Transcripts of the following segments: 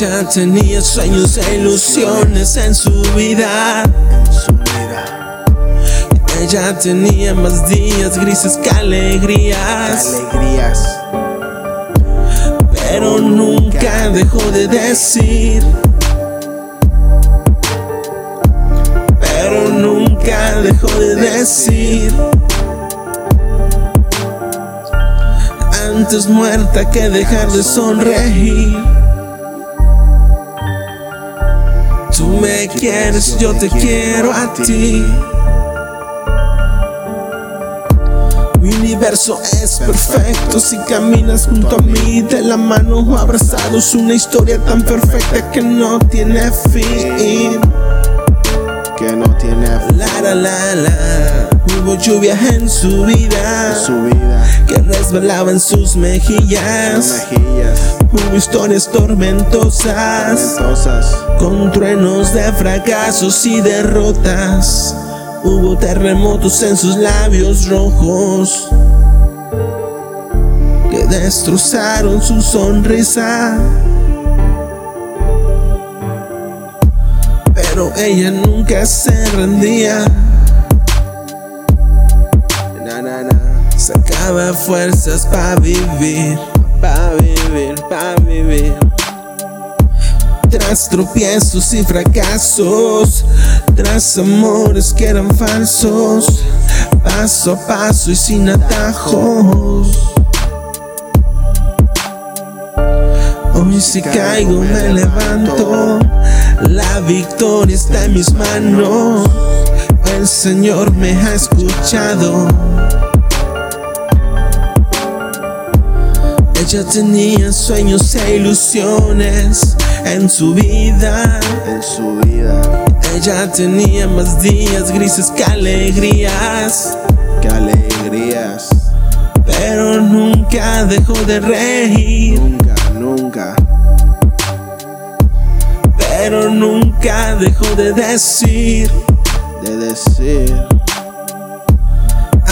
Ella tenía sueños e ilusiones en su vida. Ella tenía más días grises que alegrías. alegrías. Pero nunca dejó de decir. Pero nunca dejó de decir. Antes muerta que dejar de sonreír. Tú me quieres, yo te quiero a ti. Mi universo es perfecto si caminas junto a mí de la mano o abrazados. Una historia tan perfecta que no tiene fin. Que no tiene La la la la. Hubo lluvia en su vida su vida. que resbalaba en sus mejillas. Mejillas. Hubo historias tormentosas Tormentosas. con truenos de fracasos y derrotas. Hubo terremotos en sus labios rojos que destrozaron su sonrisa. Pero ella nunca se rendía. Sacaba fuerzas para vivir, para vivir, para vivir. Tras tropiezos y fracasos, tras amores que eran falsos, paso a paso y sin atajos. Hoy si caigo me levanto, la victoria está en mis manos. El Señor me ha escuchado. Ella tenía sueños e ilusiones en su vida. En su vida. Ella tenía más días grises que alegrías. Que alegrías. Pero nunca dejó de reír. Nunca, nunca. Pero nunca dejó de decir. De decir.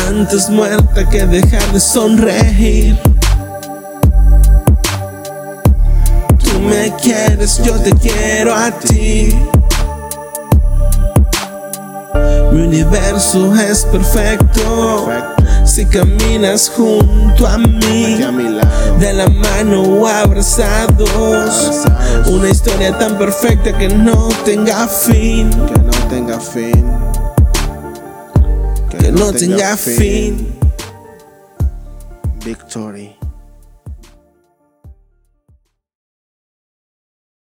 Antes muerta que dejar de sonreír. Me quieres, yo te quiero a ti. Mi universo es perfecto si caminas junto a mí. De la mano o. Abrazados. Una historia tan perfecta que no tenga fin. Que no tenga fin. Que no tenga fin. Victory.